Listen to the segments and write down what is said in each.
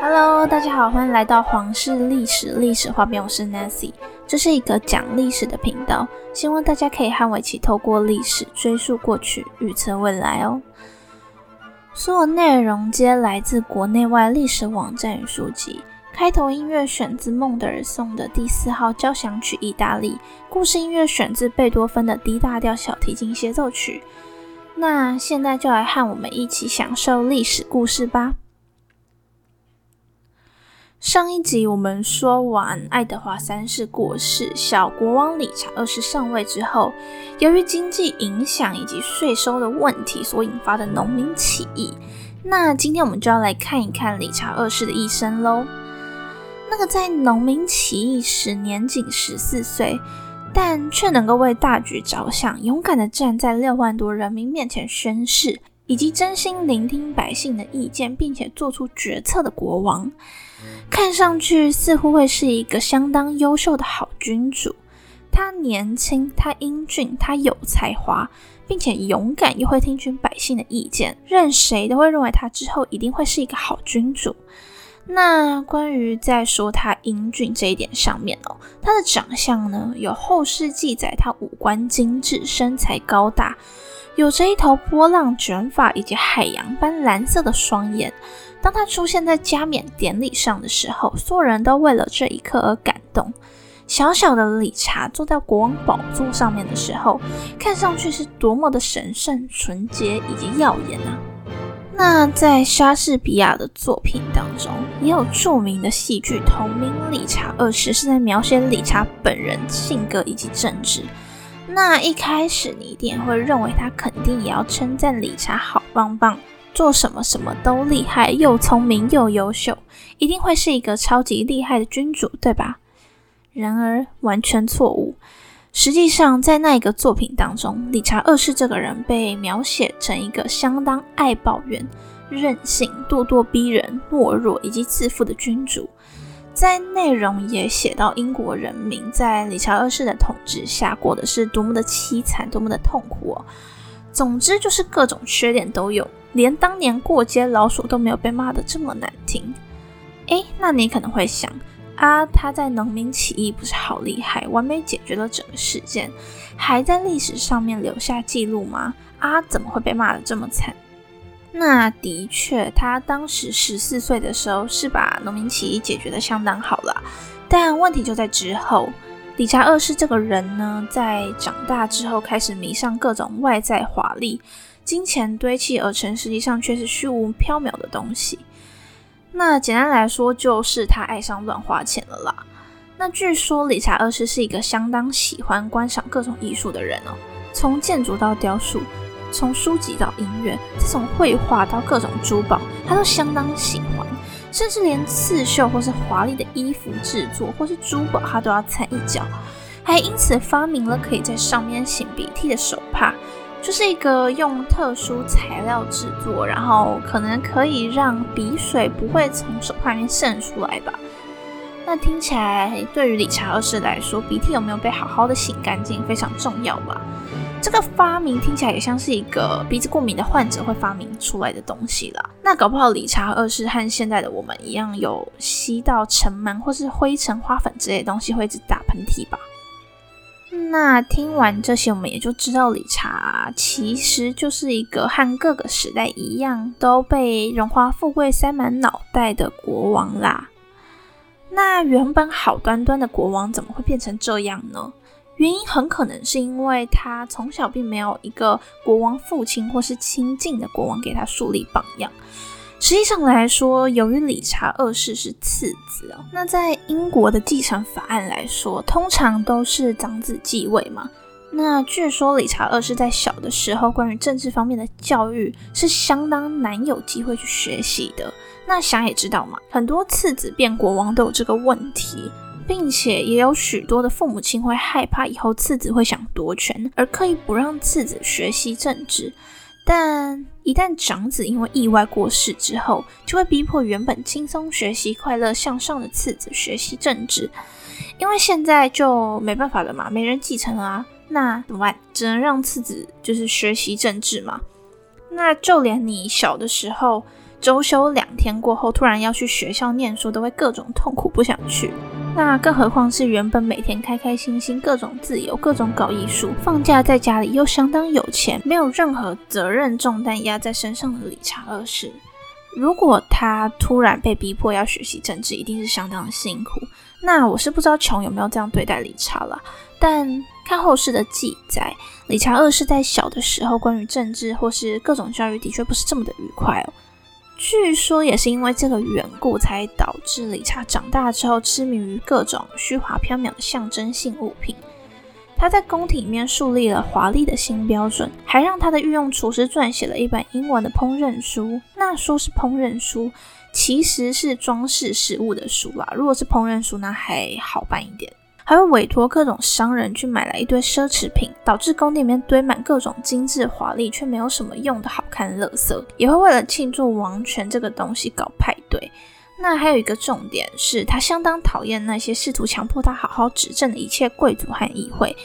Hello，大家好，欢迎来到皇室历史历史画面，我是 Nancy，这是一个讲历史的频道，希望大家可以和我一起透过历史追溯过去，预测未来哦。所有内容皆来自国内外历史网站与书籍。开头音乐选自孟德尔颂的第四号交响曲，意大利故事音乐选自贝多芬的 D 大调小提琴协奏曲。那现在就来和我们一起享受历史故事吧。上一集我们说完爱德华三世过世，小国王理查二世上位之后，由于经济影响以及税收的问题所引发的农民起义。那今天我们就要来看一看理查二世的一生喽。那个在农民起义时年仅十四岁，但却能够为大局着想，勇敢地站在六万多人民面前宣誓，以及真心聆听百姓的意见，并且做出决策的国王，看上去似乎会是一个相当优秀的好君主。他年轻，他英俊，他有才华，并且勇敢，又会听取百姓的意见，任谁都会认为他之后一定会是一个好君主。那关于在说他英俊这一点上面哦，他的长相呢，有后世记载他五官精致，身材高大，有着一头波浪卷发以及海洋般蓝色的双眼。当他出现在加冕典礼上的时候，所有人都为了这一刻而感动。小小的理查坐在国王宝座上面的时候，看上去是多么的神圣、纯洁以及耀眼啊！那在莎士比亚的作品当中，也有著名的戏剧同名《理查二世》，是在描写理查本人性格以及政治。那一开始你一定会认为他肯定也要称赞理查好棒棒，做什么什么都厉害，又聪明又优秀，一定会是一个超级厉害的君主，对吧？然而完全错误。实际上，在那一个作品当中，理查二世这个人被描写成一个相当爱抱怨、任性、咄咄逼人、懦弱以及自负的君主。在内容也写到英国人民在理查二世的统治下过的是多么的凄惨、多么的痛苦哦。总之就是各种缺点都有，连当年过街老鼠都没有被骂得这么难听。诶，那你可能会想。啊，他在农民起义不是好厉害，完美解决了整个事件，还在历史上面留下记录吗？啊，怎么会被骂得这么惨？那的确，他当时十四岁的时候是把农民起义解决的相当好了，但问题就在之后。理查二世这个人呢，在长大之后开始迷上各种外在华丽、金钱堆砌而成，实际上却是虚无缥缈的东西。那简单来说，就是他爱上乱花钱了啦。那据说理查二世是一个相当喜欢观赏各种艺术的人哦，从建筑到雕塑，从书籍到音乐，再从绘画到各种珠宝，他都相当喜欢。甚至连刺绣或是华丽的衣服制作或是珠宝，他都要掺一脚，还因此发明了可以在上面擤鼻涕的手帕。就是一个用特殊材料制作，然后可能可以让鼻水不会从手帕里面渗出来吧。那听起来对于理查二世来说，鼻涕有没有被好好的擤干净非常重要吧？这个发明听起来也像是一个鼻子过敏的患者会发明出来的东西啦。那搞不好理查二世和现在的我们一样，有吸到尘螨或是灰尘、花粉之类的东西，会一直打喷嚏吧？那听完这些，我们也就知道理查其实就是一个和各个时代一样都被荣华富贵塞满脑袋的国王啦。那原本好端端的国王怎么会变成这样呢？原因很可能是因为他从小并没有一个国王父亲或是亲近的国王给他树立榜样。实际上来说，由于理查二世是次子哦，那在英国的继承法案来说，通常都是长子继位嘛。那据说理查二世在小的时候，关于政治方面的教育是相当难有机会去学习的。那想也知道嘛，很多次子变国王都有这个问题，并且也有许多的父母亲会害怕以后次子会想夺权，而刻意不让次子学习政治。但一旦长子因为意外过世之后，就会逼迫原本轻松学习、快乐向上的次子学习政治，因为现在就没办法了嘛，没人继承啊。那怎么办？只能让次子就是学习政治嘛。那就连你小的时候，周休两天过后，突然要去学校念书，都会各种痛苦，不想去。那更何况是原本每天开开心心、各种自由、各种搞艺术，放假在家里又相当有钱，没有任何责任重担压在身上的理查二世。如果他突然被逼迫要学习政治，一定是相当的辛苦。那我是不知道琼有没有这样对待理查了，但看后世的记载，理查二世在小的时候关于政治或是各种教育的确不是这么的愉快哦。据说也是因为这个缘故，才导致理查长大之后痴迷于各种虚华缥缈的象征性物品。他在宫廷里面树立了华丽的新标准，还让他的御用厨师撰写了一本英文的烹饪书。那说是烹饪书，其实是装饰食物的书啦。如果是烹饪书，那还好办一点。还会委托各种商人去买来一堆奢侈品，导致宫殿里面堆满各种精致华丽却没有什么用的好看垃圾。也会为了庆祝王权这个东西搞派对。那还有一个重点是，他相当讨厌那些试图强迫他好好执政的一切贵族和议会，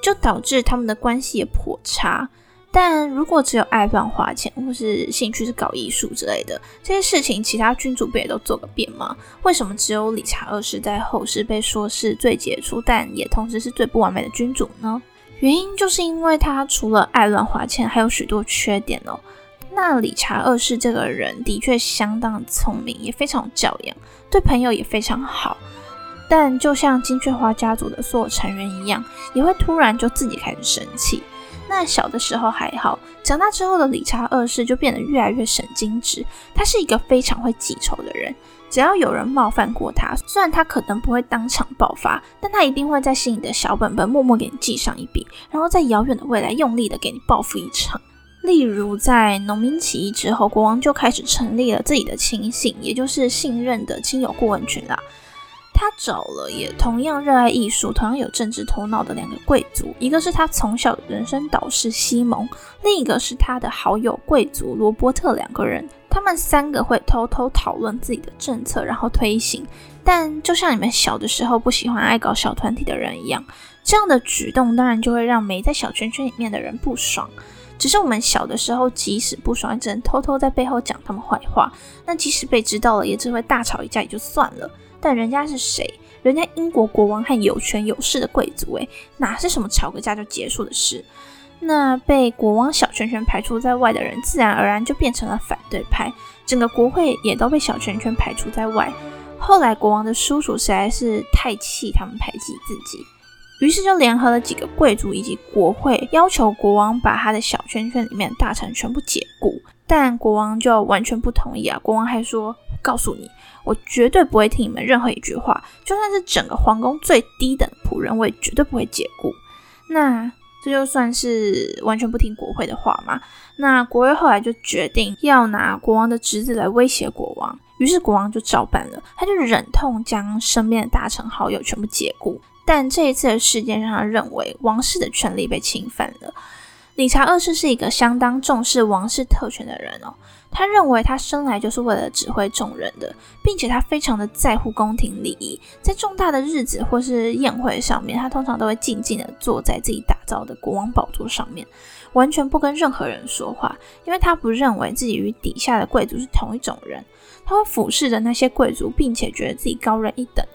就导致他们的关系也颇差。但如果只有爱乱花钱，或是兴趣是搞艺术之类的这些事情，其他君主不也都做个遍吗？为什么只有理查二世在后世被说是最杰出，但也同时是最不完美的君主呢？原因就是因为他除了爱乱花钱，还有许多缺点哦。那理查二世这个人的确相当聪明，也非常有教养，对朋友也非常好。但就像金雀花家族的所有成员一样，也会突然就自己开始生气。那小的时候还好，长大之后的理查二世就变得越来越神经质。他是一个非常会记仇的人，只要有人冒犯过他，虽然他可能不会当场爆发，但他一定会在心里的小本本默默给你记上一笔，然后在遥远的未来用力的给你报复一场。例如，在农民起义之后，国王就开始成立了自己的亲信，也就是信任的亲友顾问群啦。他找了也同样热爱艺术、同样有政治头脑的两个贵族，一个是他从小的人生导师西蒙，另一个是他的好友贵族罗伯特。两个人，他们三个会偷偷讨论自己的政策，然后推行。但就像你们小的时候不喜欢爱搞小团体的人一样，这样的举动当然就会让没在小圈圈里面的人不爽。只是我们小的时候，即使不爽，也只能偷偷在背后讲他们坏话。那即使被知道了，也只会大吵一架也就算了。但人家是谁？人家英国国王和有权有势的贵族，诶，哪是什么吵个架就结束的事？那被国王小圈圈排除在外的人，自然而然就变成了反对派，整个国会也都被小圈圈排除在外。后来国王的叔叔实在是太气他们排挤自己，于是就联合了几个贵族以及国会，要求国王把他的小圈圈里面大臣全部解雇。但国王就完全不同意啊！国王还说：“告诉你。”我绝对不会听你们任何一句话，就算是整个皇宫最低等的仆人，我也绝对不会解雇。那这就算是完全不听国会的话吗？那国会后来就决定要拿国王的侄子来威胁国王，于是国王就照办了，他就忍痛将身边的大臣好友全部解雇。但这一次的事件让他认为王室的权力被侵犯了。理查二世是一个相当重视王室特权的人哦。他认为他生来就是为了指挥众人的，并且他非常的在乎宫廷礼仪，在重大的日子或是宴会上面，他通常都会静静的坐在自己打造的国王宝座上面，完全不跟任何人说话，因为他不认为自己与底下的贵族是同一种人，他会俯视着那些贵族，并且觉得自己高人一等。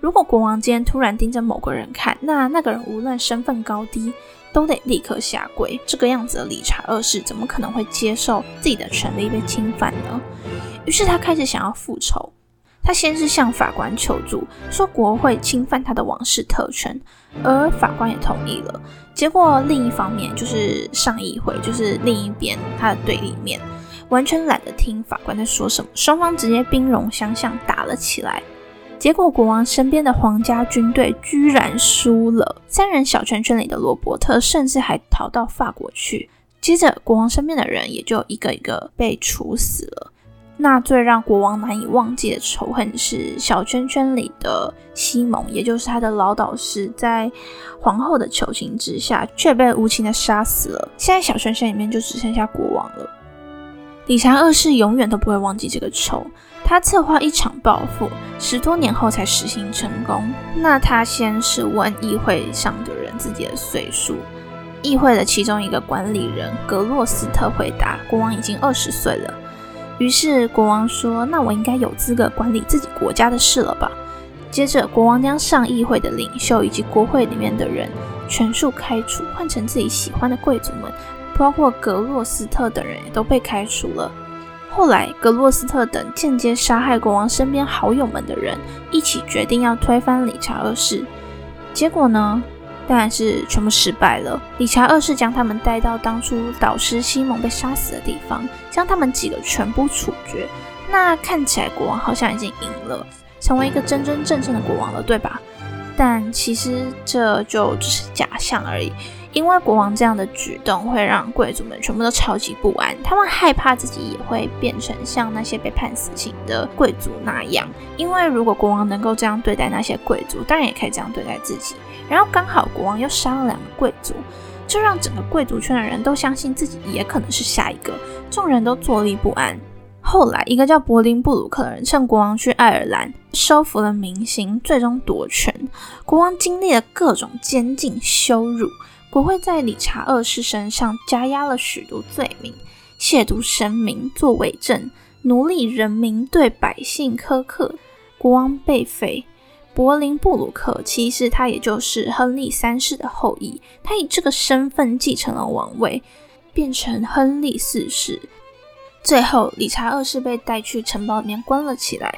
如果国王今天突然盯着某个人看，那那个人无论身份高低。都得立刻下跪。这个样子的理查二世怎么可能会接受自己的权利被侵犯呢？于是他开始想要复仇。他先是向法官求助，说国会侵犯他的王室特权，而法官也同意了。结果另一方面就是上议会，就是另一边他的对立面，完全懒得听法官在说什么，双方直接兵戎相向打了起来。结果，国王身边的皇家军队居然输了。三人小圈圈里的罗伯特甚至还逃到法国去。接着，国王身边的人也就一个一个被处死了。那最让国王难以忘记的仇恨是小圈圈里的西蒙，也就是他的老导师，在皇后的求情之下，却被无情的杀死了。现在，小圈圈里面就只剩下国王了。理查二世永远都不会忘记这个仇。他策划一场报复，十多年后才实行成功。那他先是问议会上的人自己的岁数，议会的其中一个管理人格洛斯特回答：“国王已经二十岁了。”于是国王说：“那我应该有资格管理自己国家的事了吧？”接着，国王将上议会的领袖以及国会里面的人全数开除，换成自己喜欢的贵族们，包括格洛斯特等人也都被开除了。后来，格洛斯特等间接杀害国王身边好友们的人一起决定要推翻理查二世。结果呢，当然是全部失败了。理查二世将他们带到当初导师西蒙被杀死的地方，将他们几个全部处决。那看起来国王好像已经赢了，成为一个真真正正的国王了，对吧？但其实这就只是假象而已。因为国王这样的举动会让贵族们全部都超级不安，他们害怕自己也会变成像那些被判死刑的贵族那样。因为如果国王能够这样对待那些贵族，当然也可以这样对待自己。然后刚好国王又杀了两个贵族，就让整个贵族圈的人都相信自己也可能是下一个，众人都坐立不安。后来，一个叫柏林布鲁克的人趁国王去爱尔兰收服了民心，最终夺权。国王经历了各种监禁、羞辱。国会在理查二世身上加压了许多罪名：亵渎神明、作伪证、奴隶人民、对百姓苛刻。国王被废。柏林布鲁克其实他也就是亨利三世的后裔，他以这个身份继承了王位，变成亨利四世。最后，理查二世被带去城堡里面关了起来，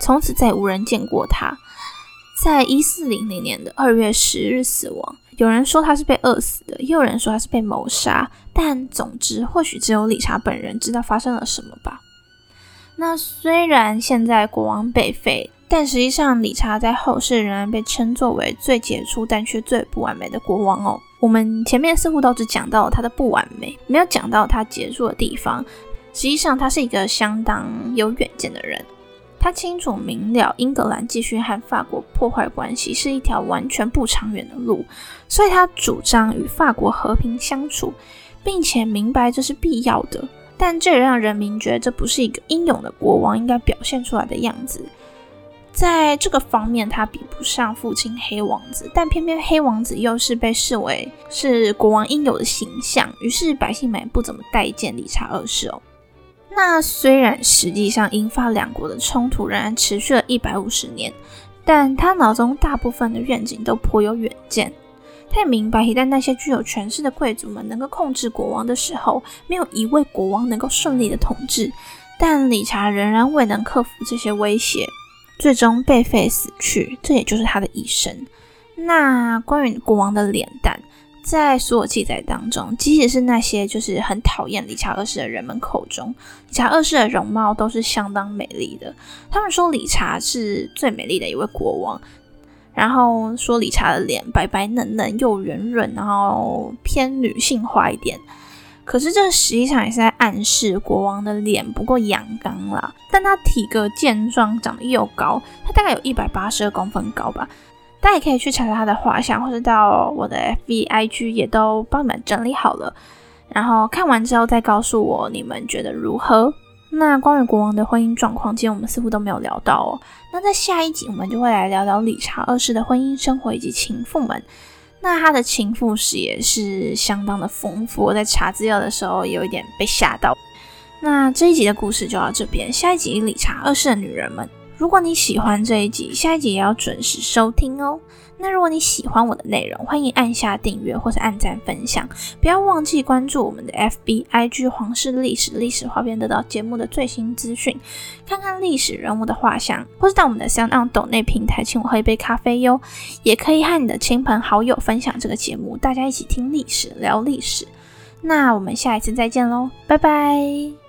从此再无人见过他。在一四零零年的二月十日死亡。有人说他是被饿死的，也有人说他是被谋杀。但总之，或许只有理查本人知道发生了什么吧。那虽然现在国王被废，但实际上理查在后世仍然被称作为最杰出但却最不完美的国王哦。我们前面似乎都只讲到了他的不完美，没有讲到他杰出的地方。实际上，他是一个相当有远见的人。他清楚明了，英格兰继续和法国破坏关系是一条完全不长远的路，所以他主张与法国和平相处，并且明白这是必要的。但这也让人民觉得这不是一个英勇的国王应该表现出来的样子。在这个方面，他比不上父亲黑王子，但偏偏黑王子又是被视为是国王应有的形象，于是百姓们不怎么待见理查二世哦。那虽然实际上英法两国的冲突仍然持续了一百五十年，但他脑中大部分的愿景都颇有远见。他也明白，一旦那些具有权势的贵族们能够控制国王的时候，没有一位国王能够顺利的统治。但理查仍然未能克服这些威胁，最终被废死去，这也就是他的一生。那关于国王的脸蛋。在所有记载当中，即使是那些就是很讨厌理查二世的人们口中，理查二世的容貌都是相当美丽的。他们说理查是最美丽的一位国王，然后说理查的脸白白嫩嫩又圆润，然后偏女性化一点。可是这实际上也是在暗示国王的脸不够阳刚啦。但他体格健壮，长得又高，他大概有一百八十二公分高吧。大家也可以去查查他的画像，或者到我的 F B I G 也都帮你们整理好了。然后看完之后再告诉我你们觉得如何。那关于国王的婚姻状况，今天我们似乎都没有聊到哦。那在下一集我们就会来聊聊理查二世的婚姻生活以及情妇们。那他的情妇史也是相当的丰富，我在查资料的时候有一点被吓到。那这一集的故事就到这边，下一集理查二世的女人们。如果你喜欢这一集，下一集也要准时收听哦。那如果你喜欢我的内容，欢迎按下订阅或者按赞分享，不要忘记关注我们的 FB IG 皇室历史历史画边，得到节目的最新资讯，看看历史人物的画像，或是到我们的 Sound 抖内平台请我喝一杯咖啡哟。也可以和你的亲朋好友分享这个节目，大家一起听历史，聊历史。那我们下一次再见喽，拜拜。